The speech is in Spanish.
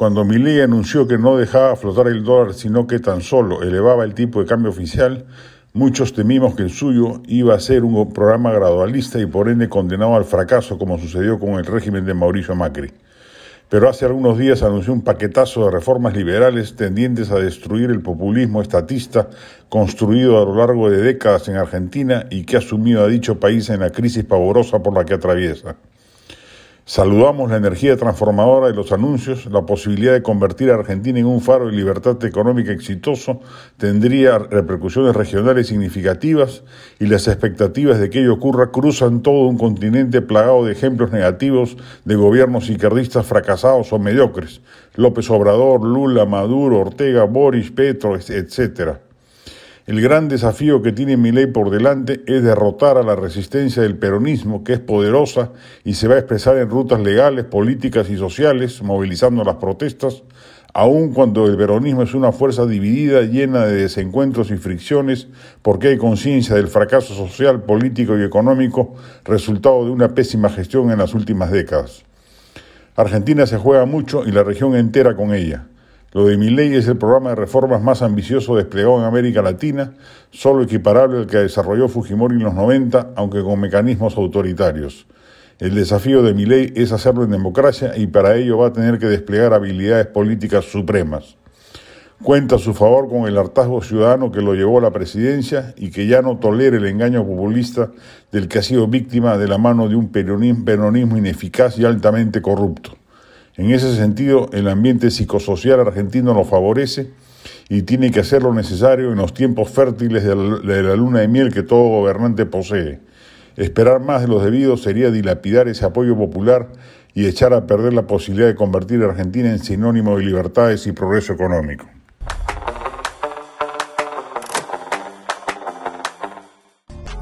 cuando Milei anunció que no dejaba flotar el dólar, sino que tan solo elevaba el tipo de cambio oficial, muchos temimos que el suyo iba a ser un programa gradualista y por ende condenado al fracaso, como sucedió con el régimen de Mauricio Macri. Pero hace algunos días anunció un paquetazo de reformas liberales tendientes a destruir el populismo estatista construido a lo largo de décadas en Argentina y que ha sumido a dicho país en la crisis pavorosa por la que atraviesa. Saludamos la energía transformadora de los anuncios, la posibilidad de convertir a Argentina en un faro de libertad económica exitoso tendría repercusiones regionales significativas y las expectativas de que ello ocurra cruzan todo un continente plagado de ejemplos negativos de gobiernos izquierdistas fracasados o mediocres, López Obrador, Lula, Maduro, Ortega, Boris, Petro, etc. El gran desafío que tiene mi ley por delante es derrotar a la resistencia del peronismo, que es poderosa y se va a expresar en rutas legales, políticas y sociales, movilizando las protestas, aun cuando el peronismo es una fuerza dividida, llena de desencuentros y fricciones, porque hay conciencia del fracaso social, político y económico, resultado de una pésima gestión en las últimas décadas. Argentina se juega mucho y la región entera con ella. Lo de mi ley es el programa de reformas más ambicioso desplegado en América Latina, solo equiparable al que desarrolló Fujimori en los 90, aunque con mecanismos autoritarios. El desafío de mi ley es hacerlo en democracia y para ello va a tener que desplegar habilidades políticas supremas. Cuenta a su favor con el hartazgo ciudadano que lo llevó a la presidencia y que ya no tolera el engaño populista del que ha sido víctima de la mano de un peronismo ineficaz y altamente corrupto. En ese sentido, el ambiente psicosocial argentino lo favorece y tiene que hacer lo necesario en los tiempos fértiles de la, luna de miel que todo gobernante posee. Esperar más de los debidos sería dilapidar ese apoyo popular y echar a perder la posibilidad de convertir a Argentina en sinónimo de libertades y progreso económico.